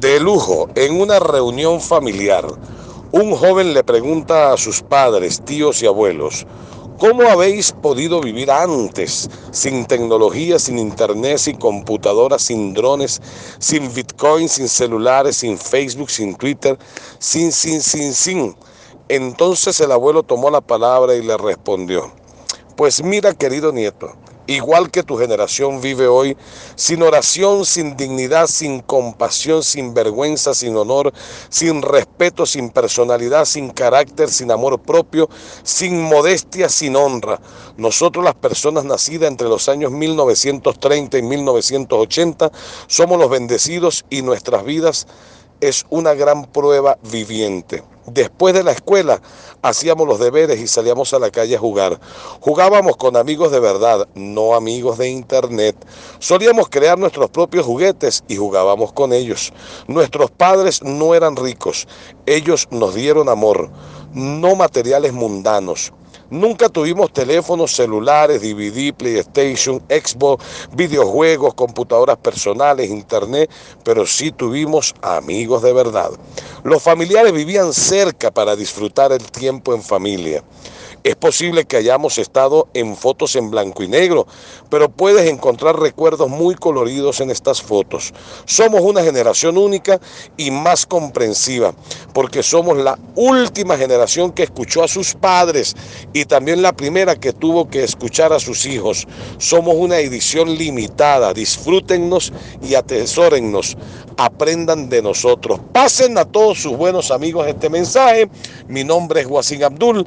De lujo, en una reunión familiar, un joven le pregunta a sus padres, tíos y abuelos, ¿cómo habéis podido vivir antes sin tecnología, sin internet, sin computadoras, sin drones, sin bitcoin, sin celulares, sin Facebook, sin Twitter, sin, sin, sin, sin? Entonces el abuelo tomó la palabra y le respondió, pues mira querido nieto, igual que tu generación vive hoy, sin oración, sin dignidad, sin compasión, sin vergüenza, sin honor, sin respeto, sin personalidad, sin carácter, sin amor propio, sin modestia, sin honra. Nosotros las personas nacidas entre los años 1930 y 1980 somos los bendecidos y nuestras vidas es una gran prueba viviente. Después de la escuela hacíamos los deberes y salíamos a la calle a jugar. Jugábamos con amigos de verdad, no amigos de internet. Solíamos crear nuestros propios juguetes y jugábamos con ellos. Nuestros padres no eran ricos, ellos nos dieron amor, no materiales mundanos. Nunca tuvimos teléfonos celulares, DVD, PlayStation, Xbox, videojuegos, computadoras personales, internet, pero sí tuvimos amigos de verdad. Los familiares vivían cerca para disfrutar el tiempo en familia. Es posible que hayamos estado en fotos en blanco y negro, pero puedes encontrar recuerdos muy coloridos en estas fotos. Somos una generación única y más comprensiva, porque somos la última generación que escuchó a sus padres y también la primera que tuvo que escuchar a sus hijos. Somos una edición limitada, disfrútennos y atesórennos, aprendan de nosotros. Pasen a todos sus buenos amigos este mensaje. Mi nombre es Wasim Abdul.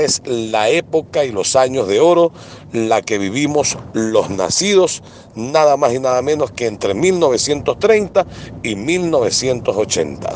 Es la época y los años de oro, la que vivimos los nacidos, nada más y nada menos que entre 1930 y 1980.